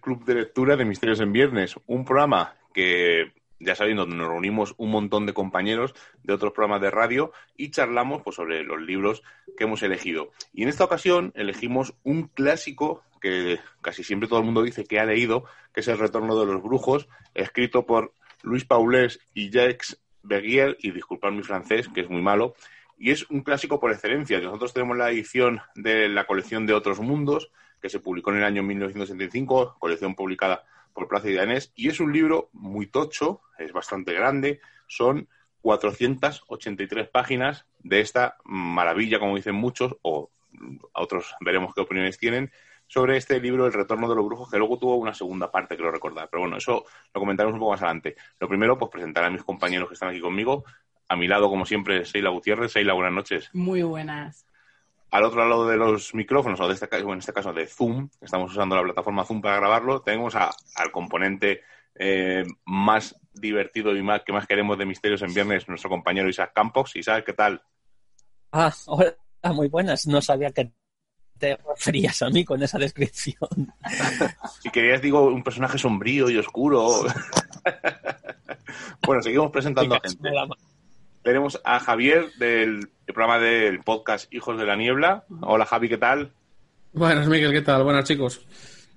club de lectura de Misterios en Viernes, un programa que ya sabéis, donde nos reunimos un montón de compañeros de otros programas de radio y charlamos pues, sobre los libros que hemos elegido. Y en esta ocasión elegimos un clásico que casi siempre todo el mundo dice que ha leído, que es El Retorno de los Brujos, escrito por Luis Paulés y Jacques Beguier, y disculpad mi francés, que es muy malo, y es un clásico por excelencia. Nosotros tenemos la edición de la colección de Otros Mundos, que se publicó en el año 1975, colección publicada por Plaza y Danés, y es un libro muy tocho, es bastante grande, son 483 páginas de esta maravilla, como dicen muchos, o a otros veremos qué opiniones tienen, sobre este libro, El retorno de los brujos, que luego tuvo una segunda parte, creo recordar. Pero bueno, eso lo comentaremos un poco más adelante. Lo primero, pues presentar a mis compañeros que están aquí conmigo. A mi lado, como siempre, Seila Gutiérrez. Seila, buenas noches. Muy buenas. Al otro lado de los micrófonos, o de este, en este caso de Zoom, estamos usando la plataforma Zoom para grabarlo, tenemos al componente eh, más divertido y más que más queremos de Misterios en Viernes, nuestro compañero Isaac Campos. Isaac, ¿qué tal? Ah, hola, muy buenas. No sabía que te referías a mí con esa descripción. si querías, digo, un personaje sombrío y oscuro. bueno, seguimos presentando a gente. Tenemos a Javier del programa del podcast Hijos de la Niebla. Hola Javi, ¿qué tal? Buenas, Miguel, ¿qué tal? Buenas, chicos.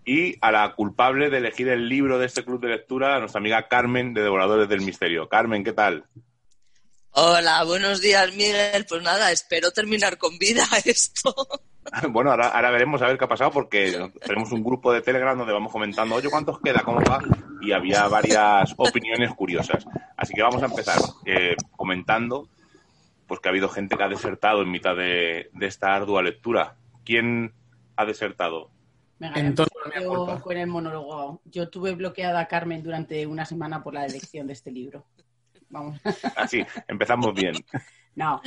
Y a la culpable de elegir el libro de este club de lectura, a nuestra amiga Carmen de Devoradores del Misterio. Carmen, ¿qué tal? Hola, buenos días, Miguel. Pues nada, espero terminar con vida esto. Bueno, ahora, ahora veremos a ver qué ha pasado porque tenemos un grupo de Telegram donde vamos comentando, oye, ¿cuántos queda? ¿Cómo va? Y había varias opiniones curiosas. Así que vamos a empezar eh, comentando pues que ha habido gente que ha desertado en mitad de, esta ardua lectura. ¿Quién ha desertado? Entonces, yo con el monólogo. Yo tuve bloqueada a Carmen durante una semana por la elección de este libro. Vamos. Así, empezamos bien. No,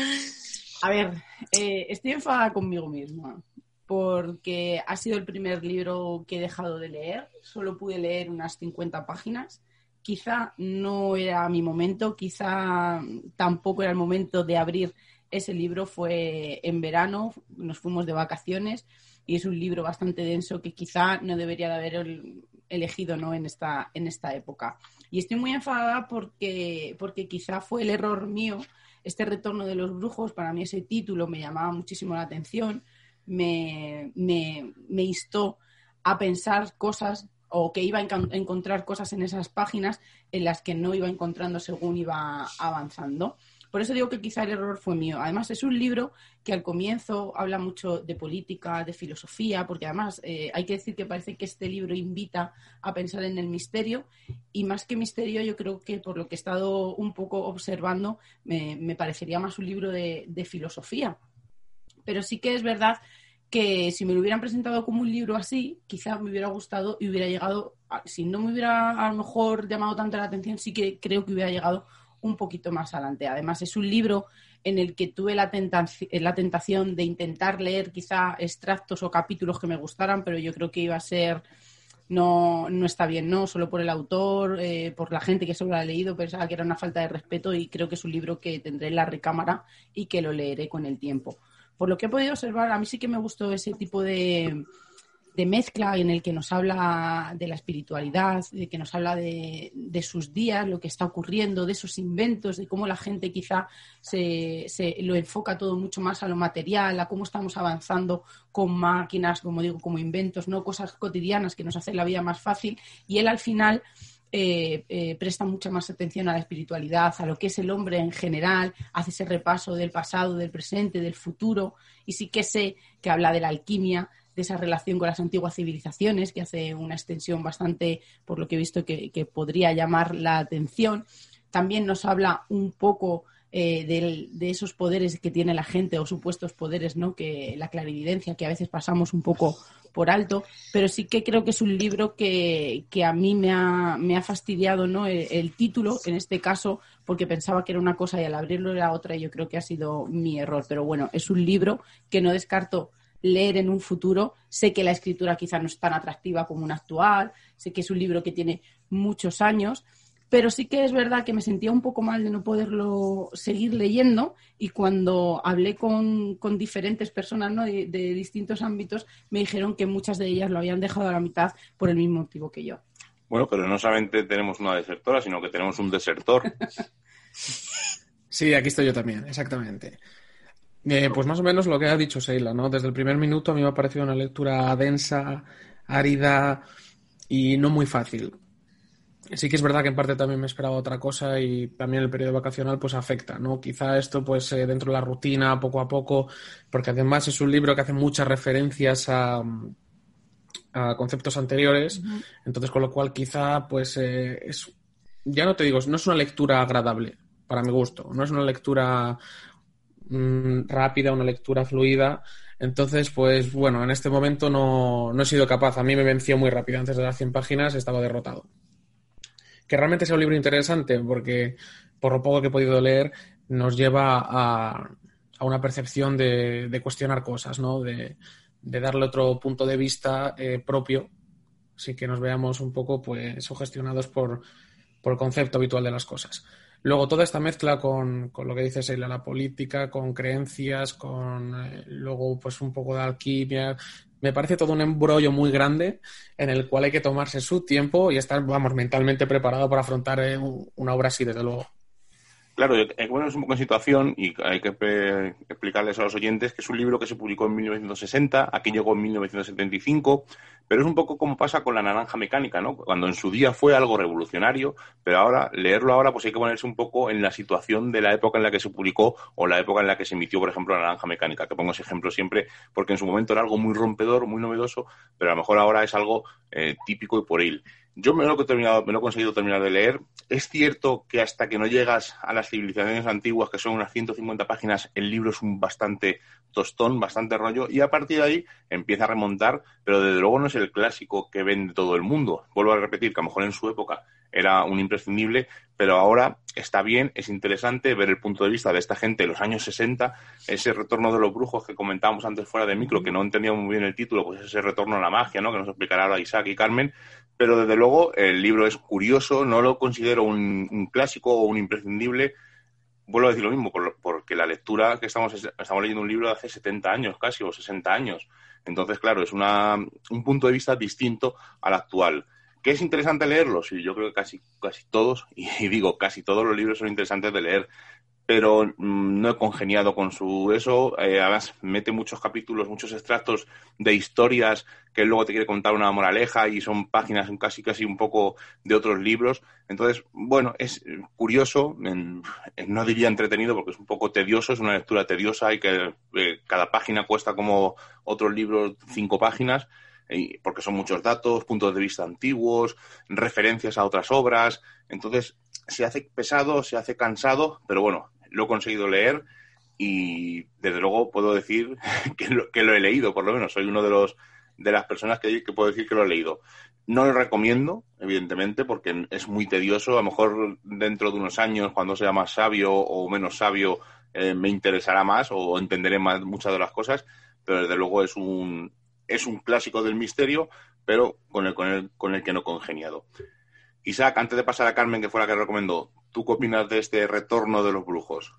a ver, eh, estoy enfadada conmigo misma porque ha sido el primer libro que he dejado de leer. Solo pude leer unas 50 páginas. Quizá no era mi momento, quizá tampoco era el momento de abrir ese libro. Fue en verano, nos fuimos de vacaciones y es un libro bastante denso que quizá no debería de haber elegido ¿no? en, esta, en esta época. Y estoy muy enfadada porque, porque quizá fue el error mío este retorno de los brujos, para mí ese título me llamaba muchísimo la atención, me, me, instó a pensar cosas o que iba a encontrar cosas en esas páginas en las que no iba encontrando según iba avanzando. Por eso digo que quizá el error fue mío. Además, es un libro que al comienzo habla mucho de política, de filosofía, porque además eh, hay que decir que parece que este libro invita a pensar en el misterio y más que misterio, yo creo que por lo que he estado un poco observando, me, parecería más un libro de, de filosofía. Pero sí que es verdad que si me lo hubieran presentado como un libro así, quizá me hubiera gustado y hubiera llegado, si no me hubiera a lo mejor llamado tanto la atención, sí que creo que hubiera llegado un poquito más adelante. Además, es un libro en el que tuve la, la tentación de intentar leer quizá extractos o capítulos que me gustaran, pero yo creo que iba a ser no, no está bien, no solo por el autor, eh, por la gente que solo lo ha leído, pensaba que era una falta de respeto y creo que es un libro que tendré en la recámara y que lo leeré con el tiempo. Por lo que he podido observar, a mí sí que me gustó ese tipo de, de mezcla en el que nos habla de la espiritualidad, de que nos habla de, sus días, lo que está ocurriendo, de esos inventos, de cómo la gente quizá se, lo enfoca todo mucho más a lo material, a cómo estamos avanzando con máquinas, como digo, como inventos, no cosas cotidianas que nos hacen la vida más fácil. Y él al final eh, eh, presta mucha más atención a la espiritualidad, a lo que es el hombre en general, hace ese repaso del pasado, del presente, del futuro, y sí que sé que habla de la alquimia, de esa relación con las antiguas civilizaciones, que hace una extensión bastante, por lo que he visto, que, podría llamar la atención. También nos habla un poco eh, de, esos poderes que tiene la gente o supuestos poderes, ¿no? Que la clarividencia, que a veces pasamos un poco por alto, pero sí que creo que es un libro que, a mí me ha, me ha fastidiado ¿no? El, el, título, en este caso, porque pensaba que era una cosa y al abrirlo era otra, y yo creo que ha sido mi error. Pero bueno, es un libro que no descarto leer en un futuro. Sé que la escritura quizá no es tan atractiva como una actual, sé que es un libro que tiene muchos años, pero sí que es verdad que me sentía un poco mal de no poderlo seguir leyendo y cuando hablé con, con diferentes personas ¿no? de, de distintos ámbitos me dijeron que muchas de ellas lo habían dejado a la mitad por el mismo motivo que yo. Bueno, pero no solamente tenemos una desertora, sino que tenemos un desertor. Sí, aquí estoy yo también, exactamente. Eh, pues más o menos lo que ha dicho Seila, ¿no? Desde el primer minuto a mí me ha parecido una lectura densa, árida y no muy fácil. Sí que es verdad que en parte también me esperaba otra cosa y también el periodo vacacional pues afecta, ¿no? Quizá esto pues eh, dentro de la rutina, poco a poco, porque además es un libro que hace muchas referencias a, a conceptos anteriores, entonces con lo cual quizá pues eh, es, ya no te digo, no es una lectura agradable para mi gusto, no es una lectura mm, rápida, una lectura fluida, entonces pues bueno, en este momento no, no he sido capaz, a mí me venció muy rápido, antes de las 100 páginas estaba derrotado. Que realmente sea un libro interesante, porque por lo poco que he podido leer, nos lleva a, a una percepción de, cuestionar cosas, ¿no? De, de, darle otro punto de vista eh, propio, así que nos veamos un poco pues sugestionados por, por el concepto habitual de las cosas. Luego, toda esta mezcla con, con lo que dice Seila, la política, con creencias, con eh, luego pues un poco de alquimia, me parece todo un embrollo muy grande en el cual hay que tomarse su tiempo y estar, vamos, mentalmente preparado para afrontar eh, una obra así, desde luego. Claro, bueno, es un poco en situación y hay que explicarles a los oyentes que es un libro que se publicó en 1960, aquí llegó en 1975, pero es un poco como pasa con la naranja mecánica, ¿no? Cuando en su día fue algo revolucionario, pero ahora, leerlo ahora, pues hay que ponerse un poco en la situación de la época en la que se publicó o la época en la que se emitió, por ejemplo, la naranja mecánica, que pongo ese ejemplo siempre, porque en su momento era algo muy rompedor, muy novedoso, pero a lo mejor ahora es algo eh, típico y por él. Yo me lo, he terminado, me lo he conseguido terminar de leer. Es cierto que hasta que no llegas a las civilizaciones antiguas, que son unas 150 páginas, el libro es un bastante tostón, bastante rollo, y a partir de ahí empieza a remontar, pero desde luego no es el clásico que vende todo el mundo. Vuelvo a repetir que a lo mejor en su época era un imprescindible, pero ahora está bien, es interesante ver el punto de vista de esta gente de los años 60, ese retorno de los brujos que comentábamos antes fuera de micro, que no entendíamos muy bien el título, pues ese retorno a la magia, ¿no? Que nos explicará ahora Isaac y Carmen, pero desde luego el libro es curioso, no lo considero un, clásico o un imprescindible, vuelvo a decir lo mismo, por, porque la lectura que estamos, estamos leyendo un libro de hace 70 años casi, o 60 años. Entonces, claro, es una, un punto de vista distinto al actual. ¿Qué es interesante leerlo? Sí, yo creo que casi, casi todos, y digo, casi todos los libros son interesantes de leer, pero mmm, no he congeniado con su eso. Eh, además, mete muchos capítulos, muchos extractos de historias que luego te quiere contar una moraleja y son páginas casi, casi un poco de otros libros. Entonces, bueno, es curioso, no diría entretenido porque es un poco tedioso, es una lectura tediosa y que eh, cada página cuesta como otros libros cinco páginas porque son muchos datos, puntos de vista antiguos, referencias a otras obras. Entonces, se hace pesado, se hace cansado, pero bueno, lo he conseguido leer y desde luego puedo decir que lo, que lo he leído, por lo menos. Soy uno de los de las personas que, que puedo decir que lo he leído. No lo recomiendo, evidentemente, porque es muy tedioso. A lo mejor dentro de unos años, cuando sea más sabio o menos sabio, eh, me interesará más o entenderé más muchas de las cosas, pero desde luego es un, es un clásico del misterio, pero con el, con el, con el que no congeniado. Isaac, antes de pasar a Carmen, que fue la que recomendó, ¿tú qué opinas de este retorno de los brujos?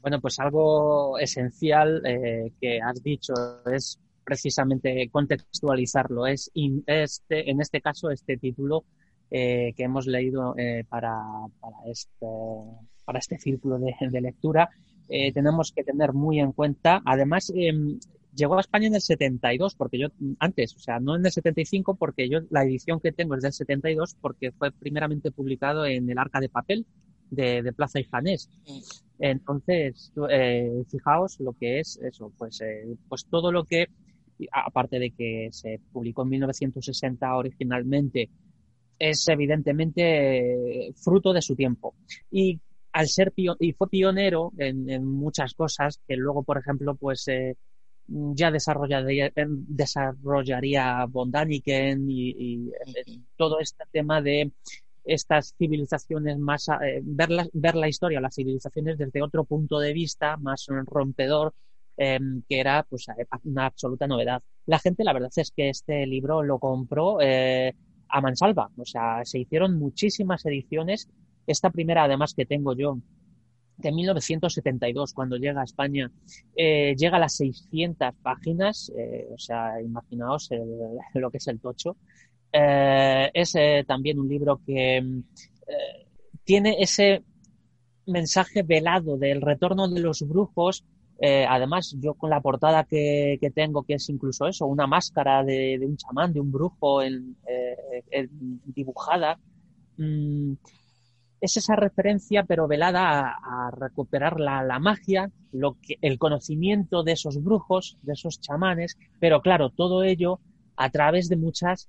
Bueno, pues algo esencial eh, que has dicho es precisamente contextualizarlo. Es este, en este caso este título eh, que hemos leído eh, para, para, este, para este círculo de, lectura. Tenemos que tener muy en cuenta, además, em, llegó a España en el 72, porque yo antes, o sea, no en el 75, porque yo la edición que tengo es del 72, porque fue primeramente publicado en el Arca de Papel de, de Plaza y Janés. Entonces, eh, fijaos lo que es eso, pues, eh, pues todo lo que, aparte de que se publicó en 1960 originalmente, es evidentemente fruto de su tiempo. Y al ser y fue pionero en, en, muchas cosas que luego, por ejemplo, pues eh, ya desarrollaría, desarrollaría von Daniken y, y, todo este tema de estas civilizaciones más, eh, ver, la, ver la historia, las civilizaciones desde otro punto de vista más rompedor, eh, que era pues una absoluta novedad. La gente, la verdad es que este libro lo compró, eh, a mansalva. O sea, se hicieron muchísimas ediciones. Esta primera, además, que tengo yo, de 1972, cuando llega a España, eh, llega a las 600 páginas, eh, o sea, imaginaos lo que es el tocho. Eh, es también un libro que tiene ese mensaje velado del retorno de los brujos. además, yo con la portada que, tengo, que es incluso eso, una máscara de, un chamán, de un brujo dibujada, mm, es esa referencia, pero velada a, recuperar la, magia, lo que, el conocimiento de esos brujos, de esos chamanes, pero claro, todo ello a través de muchas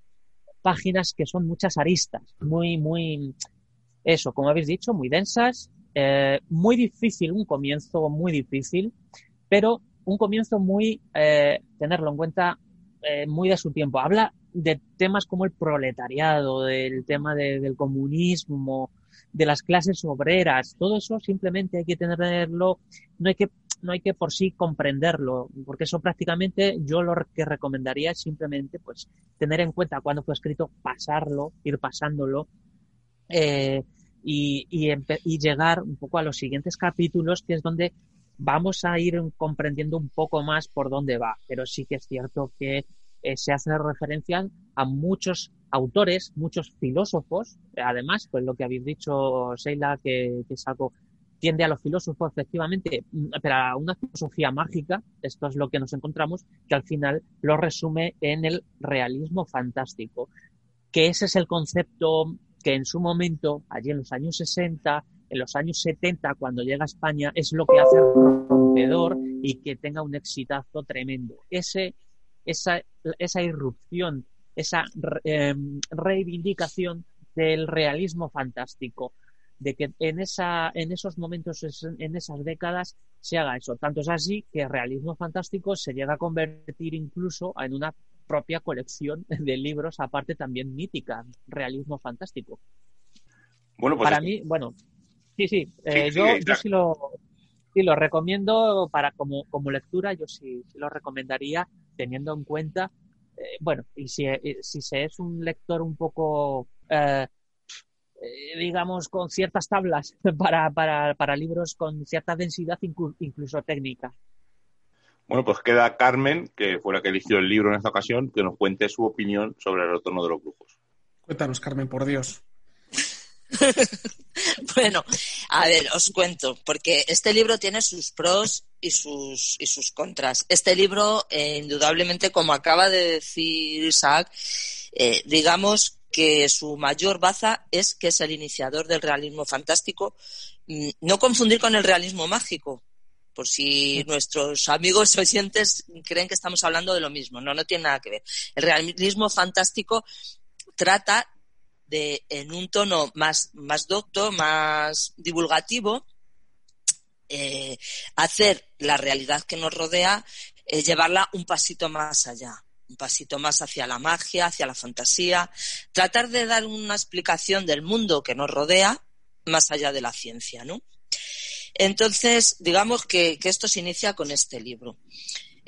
páginas que son muchas aristas, muy, muy, eso, como habéis dicho, muy densas, eh, muy difícil, un comienzo muy difícil, pero un comienzo muy, eh, tenerlo en cuenta, eh, muy de su tiempo. Habla de temas como el proletariado, del tema del comunismo, de las clases obreras, todo eso simplemente hay que tenerlo, no hay que, no hay que por sí comprenderlo, porque eso prácticamente yo lo que recomendaría es simplemente pues tener en cuenta cuando fue escrito, pasarlo, ir pasándolo, eh, y, y, llegar un poco a los siguientes capítulos, que es donde vamos a ir comprendiendo un poco más por dónde va. Pero sí que es cierto que eh, se hace referencia a muchos autores, muchos filósofos, además, pues lo que habéis dicho, Sheila, que, algo tiende a los filósofos, efectivamente, mm, pero a una filosofía mágica, esto es lo que nos encontramos, que al final lo resume en el realismo fantástico, que ese es el concepto que en su momento, allí en los años 60, en los años 70, cuando llega a España, es lo que hace rompedor y que tenga un exitazo tremendo. Ese, esa, esa irrupción esa em, reivindicación del realismo fantástico, de que en, esa, en esos momentos, en esas décadas, se haga eso. Tanto es así que el realismo fantástico se llega a convertir incluso en una propia colección de libros, aparte también mítica, realismo fantástico. Bueno, pues para mí, bueno, sí, sí, eh, yo, yo sí lo, sí lo recomiendo para como, como lectura, yo sí, sí lo recomendaría teniendo en cuenta eh, bueno, y si, eh, si, se es un lector un poco, eh, digamos, con ciertas tablas para, para, para, libros con cierta densidad, incluso técnica. Bueno, pues queda Carmen, que fue la que eligió el libro en esta ocasión, que nos cuente su opinión sobre el retorno de los brujos. Cuéntanos, Carmen, por Dios. bueno, a ver, os cuento, porque este libro tiene sus pros y sus, y sus contras. Este libro, eh, indudablemente, como acaba de decir Isaac, eh, digamos que su mayor baza es que es el iniciador del realismo fantástico. Mm, no confundir con el realismo mágico, por si nuestros amigos oyentes creen que estamos hablando de lo mismo. No, no tiene nada que ver. El realismo fantástico trata de, en un tono más, más docto, más divulgativo, eh, hacer la realidad que nos rodea, eh, llevarla un pasito más allá, un pasito más hacia la magia, hacia la fantasía, tratar de dar una explicación del mundo que nos rodea más allá de la ciencia, ¿no? Entonces, digamos que, esto se inicia con este libro.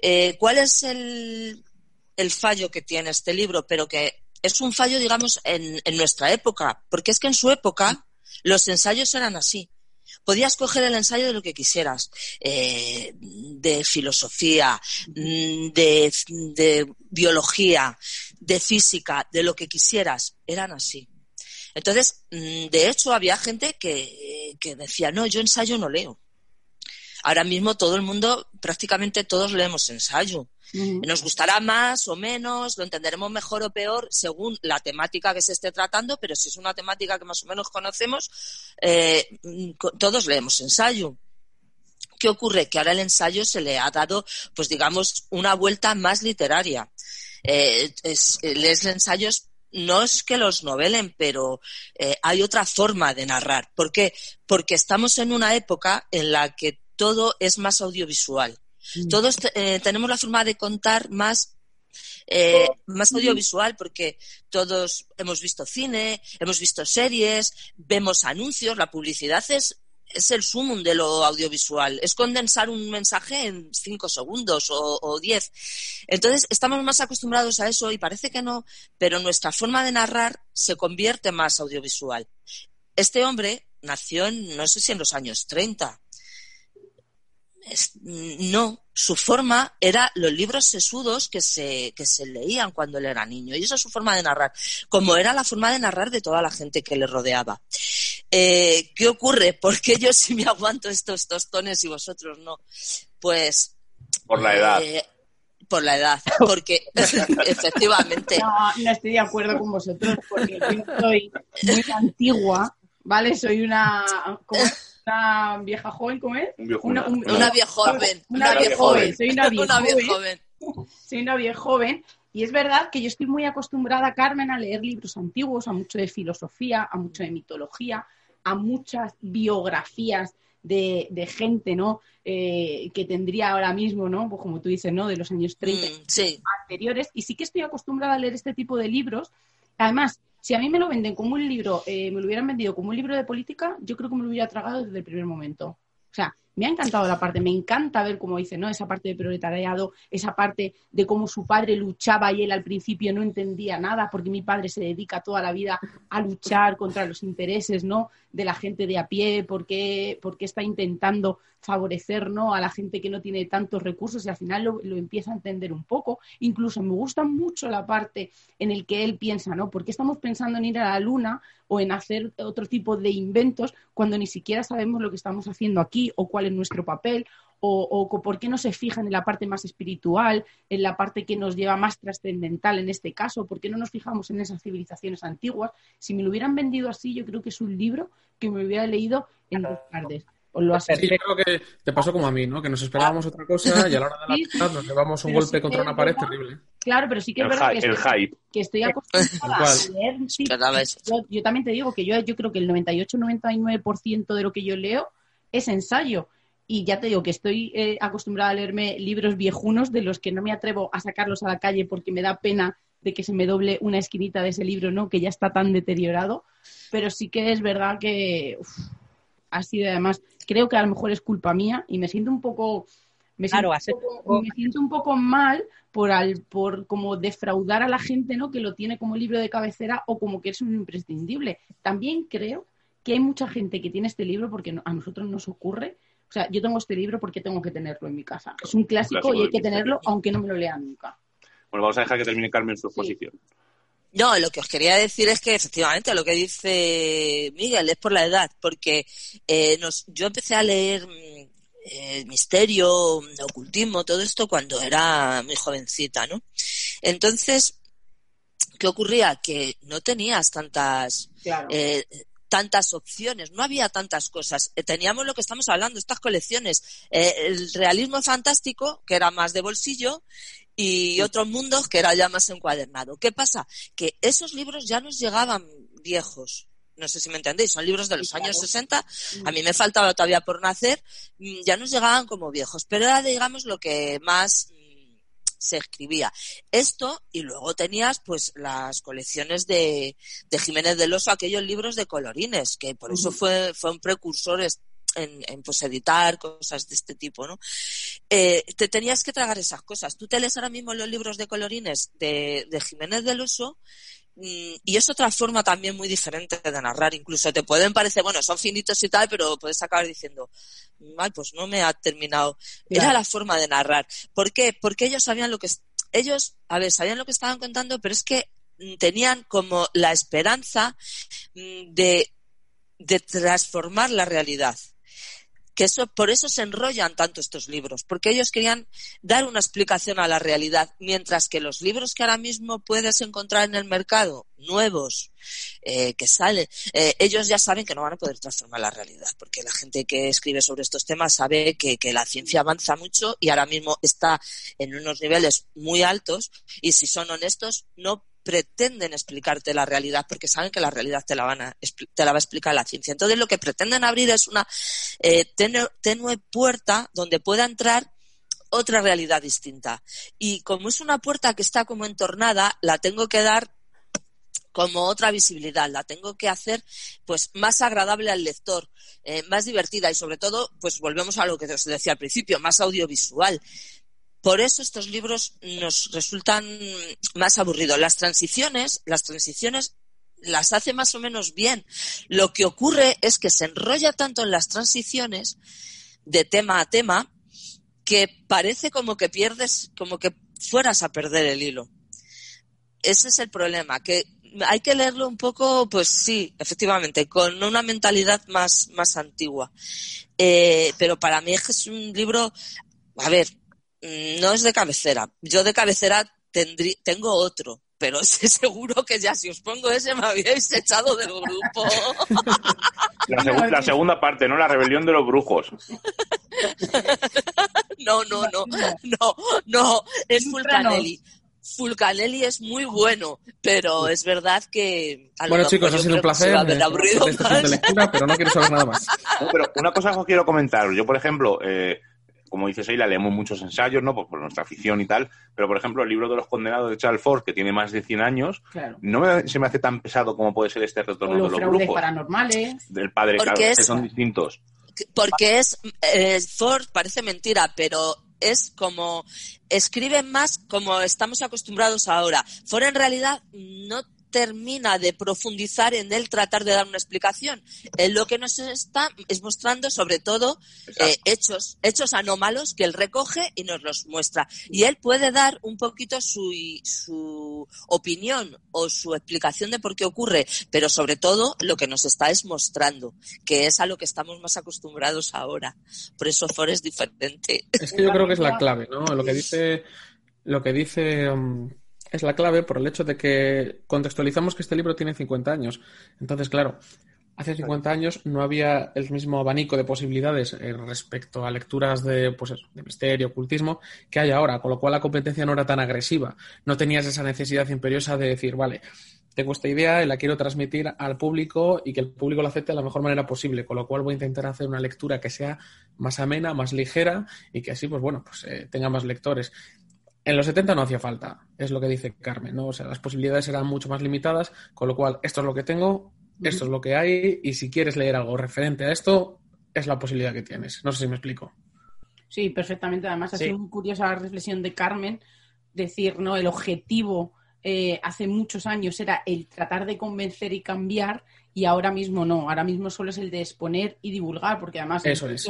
Eh, ¿Cuál es el, el fallo que tiene este libro? Pero que es un fallo, digamos, en, nuestra época, porque es que en su época los ensayos eran así. Podías coger el ensayo de lo que quisieras, eh, de filosofía, mm, de, biología, de física, de lo que quisieras, eran así. Entonces, mm, de hecho, había gente que, que decía, no, yo ensayo no leo. Ahora mismo todo el mundo, prácticamente todos leemos ensayo. Nos gustará más o menos, lo entenderemos mejor o peor según la temática que se esté tratando, pero si es una temática que más o menos conocemos, eh, todos leemos ensayo. ¿Qué ocurre? Que ahora el ensayo se le ha dado, pues digamos, una vuelta más literaria. Eh, lees ensayos no es que los novelen, pero eh, hay otra forma de narrar. ¿Por qué? Porque estamos en una época en la que todo es más audiovisual. Mm. Todos eh, tenemos la forma de contar más eh, más audiovisual porque todos hemos visto cine, hemos visto series, vemos anuncios, la publicidad es es el sumum de lo audiovisual, es condensar un mensaje en cinco segundos o, diez. Entonces, estamos más acostumbrados a eso y parece que no, pero nuestra forma de narrar se convierte más audiovisual. Este hombre nació en, no sé si en los años 30, no, su forma era los libros sesudos que se, que se leían cuando él era niño. Y esa es su forma de narrar, como era la forma de narrar de toda la gente que le rodeaba. Eh, ¿Qué ocurre? ¿Por qué yo sí me aguanto estos tostones y vosotros no? Pues... Por la edad. Eh, por la edad, porque efectivamente. No, no estoy de acuerdo con vosotros, porque yo soy muy antigua, ¿vale? Soy una una vieja joven, ¿cómo es? una, vieja joven. Una, vieja joven. Soy una vieja joven. Soy una vieja joven. Y es verdad que yo estoy muy acostumbrada, Carmen, a leer libros antiguos, a mucho de filosofía, a mucho de mitología, a muchas biografías de, de gente, ¿no? Eh, que tendría ahora mismo, ¿no? Pues como tú dices, ¿no? De los años 30 mm, anteriores. Y sí que estoy acostumbrada a leer este tipo de libros. Además, si a mí me lo venden como un libro, eh, me lo hubieran vendido como un libro de política, yo creo que me lo hubiera tragado desde el primer momento. O sea, me ha encantado la parte, me encanta ver cómo dice, ¿no? Esa parte de proletariado, esa parte de cómo su padre luchaba y él al principio no entendía nada, porque mi padre se dedica toda la vida a luchar contra los intereses, ¿no? De la gente de a pie, porque, porque está intentando favorecer a la gente que no tiene tantos recursos y al final lo, empieza a entender un poco. Incluso me gusta mucho la parte en el que él piensa, ¿no? ¿Por qué estamos pensando en ir a la luna o en hacer otro tipo de inventos cuando ni siquiera sabemos lo que estamos haciendo aquí o cuál es nuestro papel o, o, por qué no se fijan en la parte más espiritual, en la parte que nos lleva más trascendental en este caso, por qué no nos fijamos en esas civilizaciones antiguas. Si me lo hubieran vendido así, yo creo que es un libro que me hubiera leído en dos tardes. Os lo sí, creo que te pasó como a mí, ¿no? Que nos esperábamos otra cosa y a la hora de la nos llevamos un golpe contra una pared terrible. Claro, pero sí que es verdad que, estoy, que estoy acostumbrada a leer. yo, yo, también te digo que yo, yo creo que el 98-99% de lo que yo leo es ensayo. Y ya te digo que estoy eh, acostumbrada a leerme libros viejunos de los que no me atrevo a sacarlos a la calle porque me da pena de que se me doble una esquinita de ese libro, ¿no? Que ya está tan deteriorado. Pero sí que es verdad que ha sido además, creo que a lo mejor es culpa mía y me siento un poco, me siento, un, poco, me siento un poco mal por al, por como defraudar a la gente, ¿no? Que lo tiene como libro de cabecera o como que es un imprescindible. También creo que hay mucha gente que tiene este libro porque a nosotros nos ocurre. O sea, yo tengo este libro porque tengo que tenerlo en mi casa. Es un clásico, y hay que tenerlo aunque no me lo lea nunca. Bueno, vamos a dejar que termine Carmen su exposición. No, lo que os quería decir es que efectivamente lo que dice Miguel es por la edad, porque eh, nos, yo empecé a leer mm, eh, misterio, ocultismo, todo esto cuando era muy jovencita, ¿no? Entonces, ¿qué ocurría? Que no tenías tantas eh, tantas opciones, no había tantas cosas. teníamos lo que estamos hablando, estas colecciones. el realismo fantástico, que era más de bolsillo, y otros mundos que era ya más encuadernado. ¿Qué pasa? Que esos libros ya nos llegaban viejos. No sé si me entendéis, son libros de los años 60. A mí me faltaba todavía por nacer. Mm, ya nos llegaban como viejos, pero era, digamos, lo que más mm, se escribía. Esto, y luego tenías pues las colecciones de, de Jiménez del Oso, aquellos libros de colorines, que por eso fue, fue un precursor en, pues editar cosas de este tipo, ¿no? Eh, te tenías que tragar esas cosas. Tú te lees ahora mismo los libros de colorines de, de Jiménez del mm, y es otra forma también muy diferente de narrar. Incluso te pueden parecer, bueno, son finitos y tal, pero puedes acabar diciendo, ay, pues no me ha terminado. Era la forma de narrar. ¿Por qué? Porque ellos sabían lo que, ellos, a ver, sabían lo que estaban contando, pero es que mm, tenían como la esperanza mm, de, de transformar la realidad que eso, por eso se enrollan tanto estos libros, porque ellos querían dar una explicación a la realidad, mientras que los libros que ahora mismo puedes encontrar en el mercado, nuevos, eh, que salen, eh, ellos ya saben que no van a poder transformar la realidad, porque la gente que escribe sobre estos temas sabe que, que la ciencia avanza mucho y ahora mismo está en unos niveles muy altos y si son honestos no pretenden explicarte la realidad porque saben que la realidad te la, van a, te la va a explicar la ciencia. Entonces lo que pretenden abrir es una eh, tenue, puerta donde pueda entrar otra realidad distinta. Y como es una puerta que está como entornada, la tengo que dar como otra visibilidad, la tengo que hacer pues más agradable al lector, eh, más divertida y sobre todo, pues volvemos a lo que os decía al principio, más audiovisual. Por eso estos libros nos resultan más aburridos. Las transiciones, las transiciones las hace más o menos bien. Lo que ocurre es que se enrolla tanto en las transiciones de tema a tema que parece como que pierdes, como que fueras a perder el hilo. Ese es el problema, que hay que leerlo un poco, pues sí, efectivamente, con una mentalidad más, más antigua. Eh, pero para mí es un libro, a ver, no es de cabecera. Yo de cabecera tendrí, tengo otro, pero sé seguro que ya si os pongo ese me habíais echado del grupo. La, seg la segunda parte, ¿no? La rebelión de los brujos. no, no, no, no, no, es Fulcanelli. Fulcanelli es muy bueno, pero es verdad que... bueno, chicos, ha sido un placer. De, de lectura, pero no quiero saber nada más. No, pero una cosa os quiero comentar. Yo, por ejemplo, eh, como dices ahí, la leemos muchos ensayos, ¿no? Por, por, nuestra afición y tal. Pero, por ejemplo, el libro de los condenados de Charles Ford, que tiene más de 100 años, Claro. no me- se me hace tan pesado como puede ser este retorno de los los fraudes brujos. paranormales. Del padre, claro, es- que son distintos. porque es eh, Ford parece mentira, pero es como escribe más como estamos acostumbrados ahora. Ford en realidad no termina de profundizar en él tratar de dar una explicación. Él lo que nos está es mostrando sobre todo eh, hechos, hechos anómalos que él recoge y nos los muestra. Y él puede dar un poquito su, su opinión o su explicación de por qué ocurre, pero sobre todo lo que nos está es mostrando, que es a lo que estamos más acostumbrados ahora. Por eso Ford es diferente. Es que yo creo que es la clave, ¿no? Lo que dice, lo que dice um, es la clave por el hecho de que contextualizamos que este libro tiene 50 años. Entonces, claro, hace 50 años no había el mismo abanico de posibilidades eh, respecto a lecturas de, pues eso, de misterio, ocultismo, que hay ahora, con lo cual la competencia no era tan agresiva. No tenías esa necesidad imperiosa de decir, vale, tengo esta idea y la quiero transmitir al público y que el público la acepte de la mejor manera posible, con lo cual voy a intentar hacer una lectura que sea más amena, más ligera y que así, pues bueno, pues eh, tenga más lectores. En los 70 no hacía falta, es lo que dice Carmen, ¿no? O sea, las posibilidades eran mucho más limitadas, con lo cual esto es lo que tengo, esto es lo que hay y si quieres leer algo referente a esto, es la posibilidad que tienes. No sé si me explico. Sí, perfectamente. Además, ha Sí. sido muy curiosa la reflexión de Carmen, decir, ¿no? El objetivo eh, hace muchos años era el tratar de convencer y cambiar, y ahora mismo no. Ahora mismo solo es el de exponer y divulgar, porque además Eso es.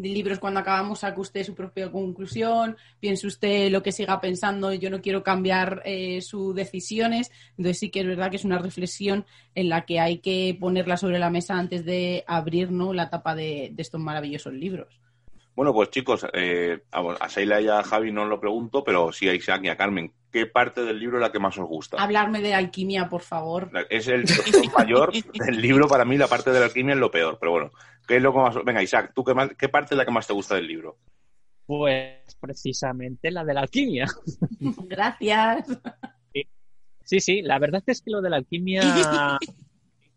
De libros cuando acabamos saca usted su propia conclusión, piense usted lo que siga pensando, yo no quiero cambiar eh, sus decisiones. Entonces sí que es verdad que es una reflexión en la que hay que ponerla sobre la mesa antes de abrir ¿no? la tapa de, de estos maravillosos libros. Bueno, pues chicos, eh, a, Sheila y a Javi no lo pregunto, pero sí a Isaac y a Carmen. ¿Qué parte del libro es la que más os gusta? Hablarme de alquimia, por favor. Es el mayor del libro. Para mí, la parte de la alquimia es lo peor. Pero bueno, ¿qué es lo que más. Venga, Isaac, ¿tú qué, más- qué parte es la que más te gusta del libro? Pues precisamente la de la alquimia. Gracias. Sí, sí, la verdad es que lo de la alquimia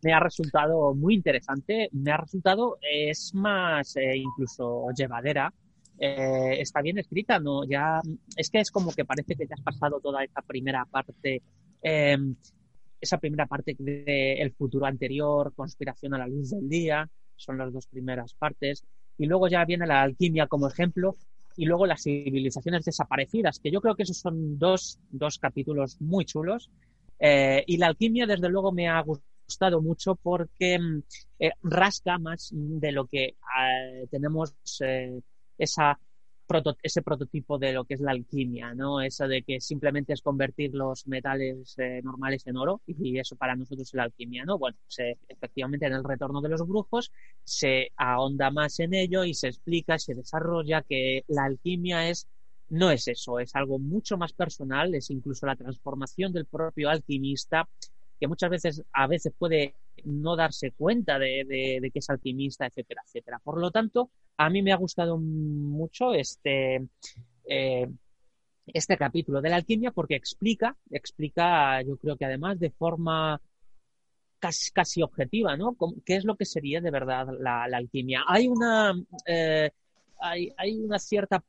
me ha resultado muy interesante. Me ha resultado, es más eh, incluso llevadera. Eh, está bien escrita, ¿no? Ya, es que es como que parece que te has pasado toda esa primera parte, eh, esa primera parte de El futuro anterior, Conspiración a la luz del día, son las dos primeras partes. Y luego ya viene la alquimia como ejemplo y luego las civilizaciones desaparecidas, que yo creo que esos son dos, dos capítulos muy chulos. Eh, y la alquimia, desde luego, me ha gustado mucho porque mm, eh, rasca más de lo que eh, tenemos eh, esa proto- ese prototipo de lo que es la alquimia, ¿no? Eso de que simplemente es convertir los metales eh, normales en oro y eso para nosotros es la alquimia, ¿no? Bueno, se- efectivamente en el retorno de los brujos se ahonda más en ello y se explica, se desarrolla que la alquimia es no es eso, es algo mucho más personal, es incluso la transformación del propio alquimista que muchas veces a veces puede no darse cuenta de, de- de que es alquimista, etcétera, etcétera. Por lo tanto, a mí me ha gustado mucho este eh, este capítulo de la alquimia porque explica, explica, yo creo que además de forma casi, casi objetiva, ¿no? ¿Qué es lo que sería de verdad la, alquimia? Hay una, eh, hay, hay una cierta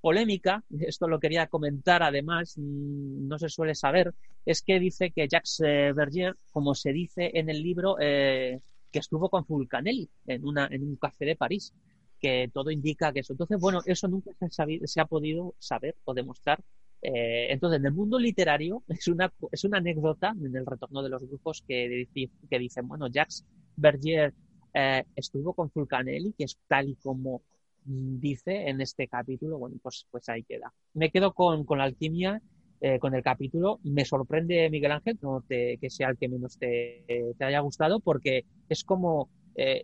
polémica, esto lo quería comentar además, mm, no se suele saber, es que dice que Jacques eh, Berger, como se dice en el libro, eh, que estuvo con Fulcanelli en, una, en un café de París, que todo indica que eso. Entonces, bueno, eso nunca se se ha podido saber o demostrar eh, entonces, en el mundo literario es una, es una anécdota en el retorno de los grupos que, que dicen, bueno, Jacques Berger eh, estuvo con Fulcanelli, que es tal y como dice en este capítulo, bueno, pues, pues ahí queda. Me quedo con, con la alquimia, eh, con el capítulo. Me sorprende, Miguel Ángel, no te, que sea el que menos te, te haya gustado, porque es como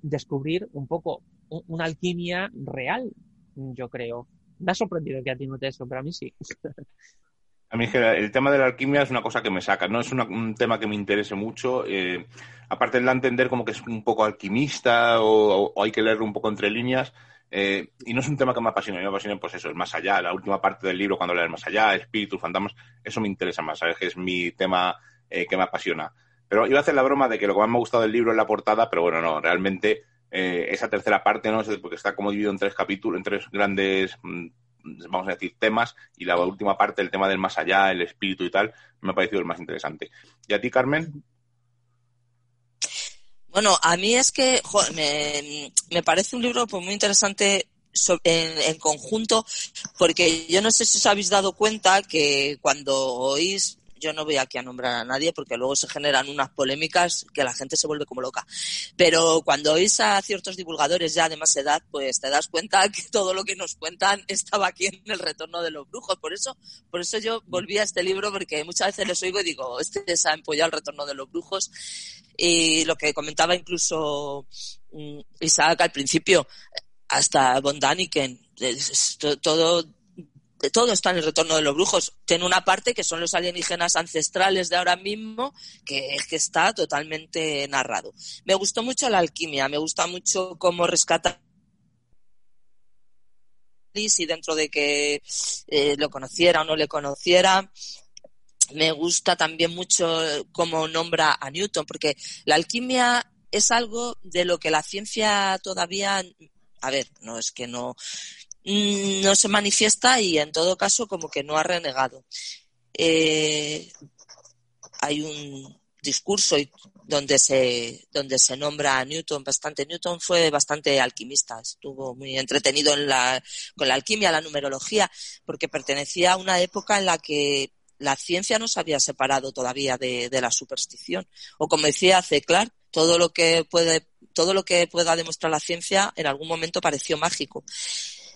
descubrir un poco una alquimia real, yo creo me ha sorprendido que a ti no te eso, pero a mí sí. A mí el tema de la alquimia es una cosa que me saca, no es un tema que me interese mucho. Eh, aparte de entender como que es un poco alquimista o, hay que leerlo un poco entre líneas. Eh, y no es un tema que me apasiona, me apasiona pues eso, el más allá, la última parte del libro cuando lees más allá, espíritus, fantasmas, eso me interesa más, ¿sabes? Que es mi tema eh, que me apasiona. Pero iba a hacer la broma de que lo que más me ha gustado del libro es la portada, pero bueno, no, realmente eh, esa tercera parte, ¿no? Porque está como dividido en tres capítulos, en tres grandes, mm, vamos a decir, temas, y la última parte, el tema del más allá, el espíritu y tal, me ha parecido el más interesante. ¿Y a ti, Carmen? Bueno, a mí es que me, parece un libro pues, muy interesante en, conjunto, porque yo no sé si os habéis dado cuenta que cuando oís yo no voy aquí a nombrar a nadie porque luego se generan unas polémicas que la gente se vuelve como loca. Pero cuando oís a ciertos divulgadores ya de más edad, pues te das cuenta que todo lo que nos cuentan estaba aquí en el retorno de los brujos. Por eso, por eso yo volví a este libro porque muchas veces les oigo y digo, este se ha empollado el retorno de los brujos. Y lo que comentaba incluso mm, Isaac al principio, hasta Von Daniken, todo todo está en el retorno de los brujos. Tiene una parte que son los alienígenas ancestrales de ahora mismo, que es que está totalmente narrado. Me gustó mucho la alquimia, me gusta mucho cómo rescata y dentro de que eh, lo conociera o no le conociera. Me gusta también mucho cómo nombra a Newton, porque la alquimia es algo de lo que la ciencia todavía, a ver, no es que no, no se manifiesta y en todo caso como que no ha renegado. Eh, hay un discurso donde se donde se nombra a Newton bastante Newton fue bastante alquimista estuvo muy entretenido en la, con la alquimia la numerología porque pertenecía a una época en la que la ciencia no se había separado todavía de, de la superstición o como decía C. Clark todo lo que puede todo lo que pueda demostrar la ciencia en algún momento pareció mágico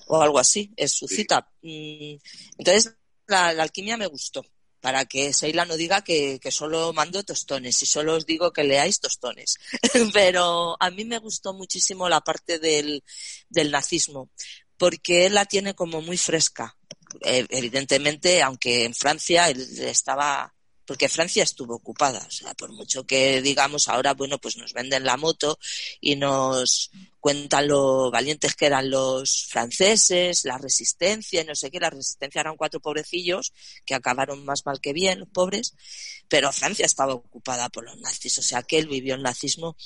o algo así, es su cita. Mm, entonces, la, alquimia me gustó, para que Seila no diga que, solo mando tostones y solo os digo que leáis tostones. Pero a mí me gustó muchísimo la parte del, del nazismo, porque él la tiene como muy fresca. Eh, evidentemente, aunque en Francia él estaba porque Francia estuvo ocupada. O sea, por mucho que digamos ahora, bueno, pues nos venden la moto y nos cuentan lo valientes que eran los franceses, la resistencia no sé qué. La resistencia eran cuatro pobrecillos que acabaron más mal que bien, los pobres, pero Francia estaba ocupada por los nazis. O sea, que él vivió el nazismo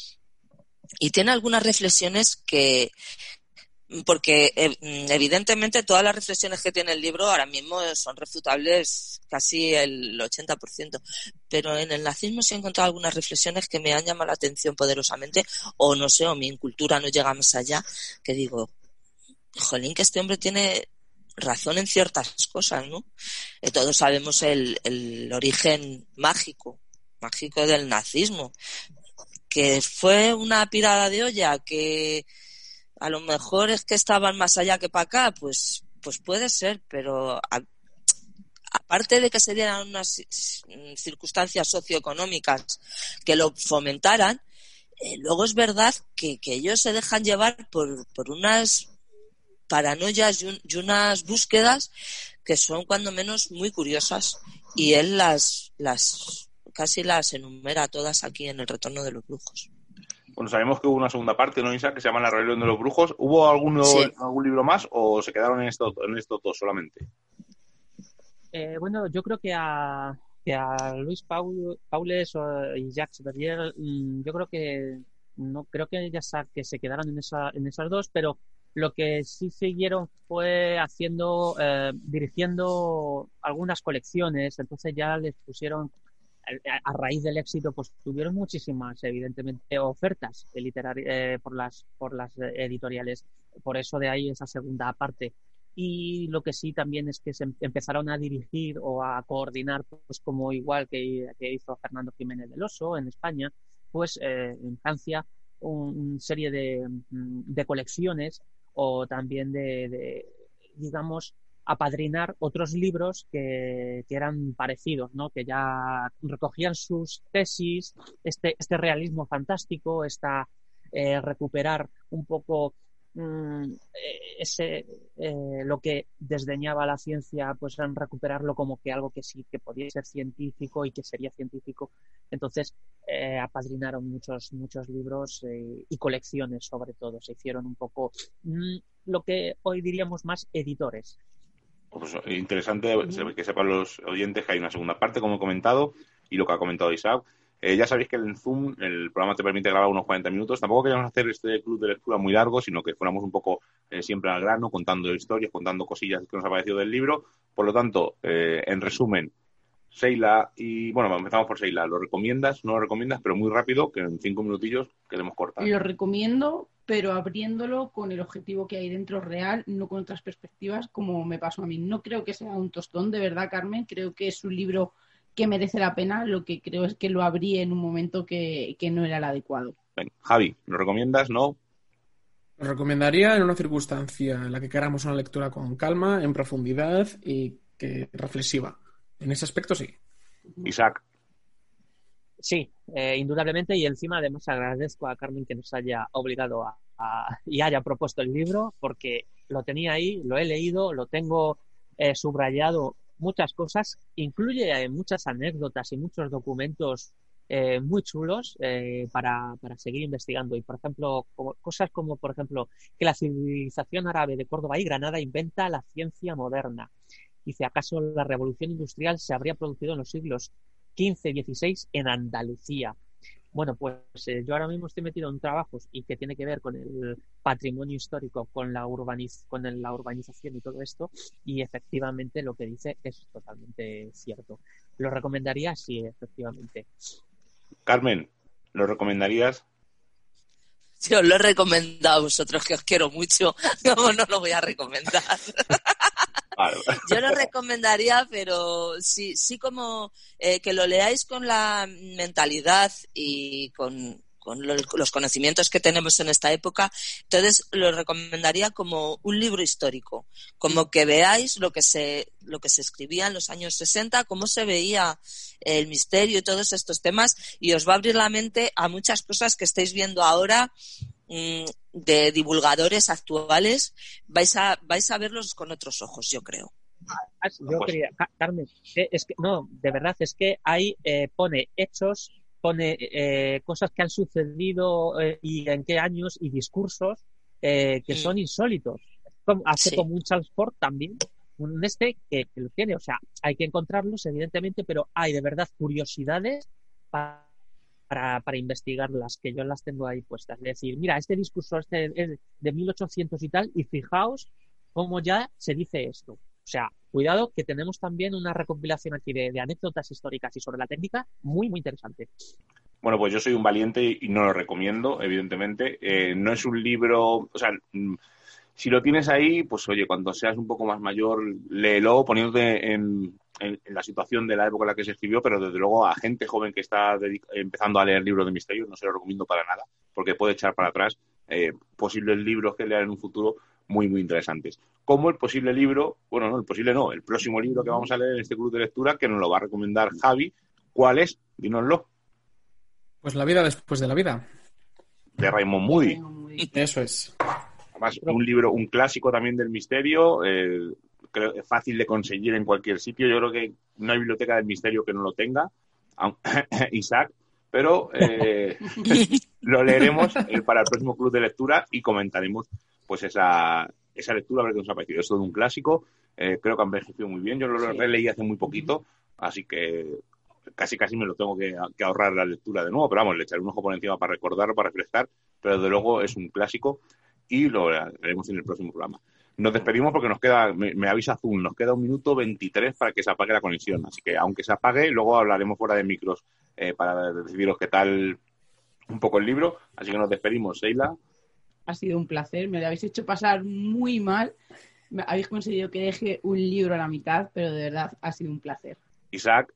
y tiene algunas reflexiones que, porque eh, mm, evidentemente todas las reflexiones que tiene el libro ahora mismo son refutables casi el 80%, pero en el nazismo sí he encontrado algunas reflexiones que me han llamado la atención poderosamente, o no sé, o mi cultura no llega más allá, que digo, jolín, que este hombre tiene razón en ciertas cosas, ¿no? Eh, todos sabemos el, el origen mágico, mágico del nazismo, que fue una pirada de olla, que a lo mejor es que estaban más allá que para acá, pues, pues puede ser, pero aparte de que se dieran unas circunstancias socioeconómicas que lo fomentaran, eh, luego es verdad que, ellos se dejan llevar por, por unas paranoias y, unas búsquedas que son cuando menos muy curiosas y él las, las casi las enumera todas aquí en el retorno de los brujos. Bueno, sabemos que hubo una segunda parte, ¿no, Isa? Que se llama La rebelión de los brujos. ¿Hubo alguno, algún libro más o se quedaron en esto, en esto dos solamente? Eh, bueno, yo creo que a, a Luis Paul, Paules y Jacques Berrier, mm, yo creo que no creo que ya que se quedaron en, esa, en esas dos, pero Lo que sí siguieron fue haciendo, eh, dirigiendo algunas colecciones, entonces ya les pusieron, a raíz del éxito, pues tuvieron muchísimas, evidentemente, ofertas literarias por, las, por las editoriales. Por eso de ahí esa segunda parte y lo que sí también es que se empezaron a dirigir o a coordinar, pues como igual que, hizo Fernando Jiménez del Oso en España, pues eh, en Francia una serie de, mm, de, colecciones o también de, digamos, apadrinar otros libros que, que, eran parecidos, ¿no? que ya recogían sus tesis, este, este realismo fantástico, esta eh, recuperar un poco Mm, eh, ese, eh, lo que desdeñaba la ciencia, pues recuperarlo como que algo que sí que podía ser científico y que sería científico. Entonces, apadrinaron muchos, muchos libros y colecciones sobre todo. Se hicieron un poco mm, lo que hoy diríamos más editores. Pues interesante que sepan los oyentes que hay una segunda parte, como he comentado, y lo que ha comentado Isaac, eh, ya sabéis que en Zoom el programa te permite grabar unos 40 minutos. Tampoco queríamos hacer este club de lectura muy largo, sino que fuéramos un poco eh, siempre al grano, contando historias, contando cosillas que nos ha parecido del libro. Por lo tanto, eh, en resumen, Seila y bueno, empezamos por Seila. ¿Lo recomiendas? No lo recomiendas, pero muy rápido, que en cinco minutillos queremos cortar. Lo recomiendo, pero abriéndolo con el objetivo que hay dentro real, no con otras perspectivas, como me pasó a mí. No creo que sea un tostón, de verdad, Carmen. Creo que es un libro que merece la pena, lo que creo es que lo abrí en un momento que, no era el adecuado. Javi, ¿lo recomiendas? ¿No? Lo recomendaría en una circunstancia en la que queramos una lectura con calma, en profundidad y que reflexiva. En ese aspecto sí. Isaac. Sí, eh, indudablemente y encima además agradezco a Carmen que nos haya obligado a, y haya propuesto el libro porque lo tenía ahí, lo he leído, lo tengo eh, subrayado muchas cosas, incluye eh, muchas anécdotas y muchos documentos eh, muy chulos eh, para, para, seguir investigando. Y, por ejemplo, cosas como, por ejemplo, que la civilización árabe de Córdoba y Granada inventa la ciencia moderna. Dice, ¿acaso la revolución industrial se habría producido en los siglos XV y XVI en Andalucía? Bueno, pues eh, yo ahora mismo estoy metido en trabajos y que tiene que ver con el patrimonio histórico, con la, urbaniz con la urbanización y todo esto, y efectivamente lo que dice es totalmente cierto. ¿Lo recomendaría? Sí, efectivamente. Carmen, ¿lo recomendarías? Yo lo he recomendado a vosotros, que os quiero mucho. ¿Cómo no lo voy a recomendar? Yo lo recomendaría, pero sí, sí como eh, que lo leáis con la mentalidad y con, los conocimientos que tenemos en esta época, entonces lo recomendaría como un libro histórico, como que veáis lo que se, lo que se escribía en los años 60, cómo se veía el misterio y todos estos temas, y os va a abrir la mente a muchas cosas que estáis viendo ahora Mm, de divulgadores actuales, vais a, vais a verlos con otros ojos, yo creo. Ah, yo quería, Carmen, es que, no, de verdad, es que ahí eh, pone hechos, pone eh, cosas que han sucedido eh, y en qué años y discursos que mm. son insólitos. hace como un Charles Ford también, un este que, que, lo tiene. O sea, hay que encontrarlos, evidentemente, pero hay de verdad curiosidades para para, para investigarlas, que yo las tengo ahí puestas. Es decir, mira, este discurso este es de 1800 y tal, y fijaos cómo ya se dice esto. O sea, cuidado que tenemos también una recopilación aquí de, anécdotas históricas y sobre la técnica muy, muy interesante. Bueno, pues yo soy un valiente y no lo recomiendo, evidentemente. Eh, no es un libro, o sea, mm, si lo tienes ahí, pues oye, cuando seas un poco más mayor, léelo poniéndote en, en, la situación de la época en la que se escribió, pero desde luego a gente joven que está empezando a leer libros de misterio no se lo recomiendo para nada, porque puede echar para atrás eh, posibles libros que lean en un futuro muy, muy interesantes. Como el posible libro, bueno, no, el posible no, el próximo libro que vamos a leer en este club de lectura, que nos lo va a recomendar Javi. ¿Cuál es? Dínoslo. Pues La vida después de la vida. De Raymond Moody. Eso es. Además, un libro, un clásico también del misterio, eh, creo es fácil de conseguir en cualquier sitio. Yo creo que no hay biblioteca del misterio que no lo tenga, Isaac, pero eh, lo leeremos eh, para el próximo club de lectura y comentaremos pues esa, esa lectura, a ver qué nos ha parecido. Es todo un clásico, eh, creo que ha envejecido muy bien. Yo lo releí hace muy poquito, así que casi casi me lo tengo que, que, ahorrar la lectura de nuevo, pero vamos, le echaré un ojo por encima para recordarlo, para refrescar, pero desde luego es un clásico y lo haremos en el próximo programa. Nos despedimos porque nos queda, me, avisa Azul, nos queda un minuto 23 para que se apague la conexión. Así que aunque se apague, luego hablaremos fuera de micros eh, para decidiros qué tal un poco el libro. Así que nos despedimos, Seila. Ha sido un placer, me lo habéis hecho pasar muy mal. Habéis conseguido que deje un libro a la mitad, pero de verdad ha sido un placer. Isaac.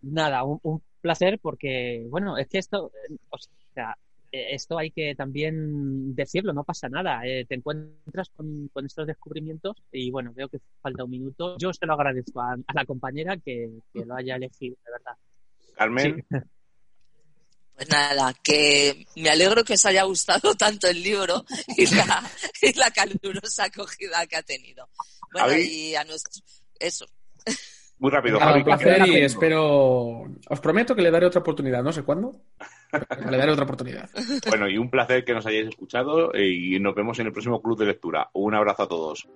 Nada, un, placer porque, bueno, es que esto, o sea, eh, esto hay que también decirlo, no pasa nada. Eh, te encuentras con, estos descubrimientos y bueno, veo que falta un minuto. Yo se lo agradezco a, la compañera que, lo haya elegido, de verdad. Carmen. Pues nada, que me alegro que os haya gustado tanto el libro y la, y la calurosa acogida que ha tenido. Bueno, y a nuestro... Eso. Muy rápido. un placer y espero. Os prometo que le daré otra oportunidad. No sé cuándo. le daré otra oportunidad. Bueno, y un placer que nos hayáis escuchado y nos vemos en el próximo club de lectura. Un abrazo a todos.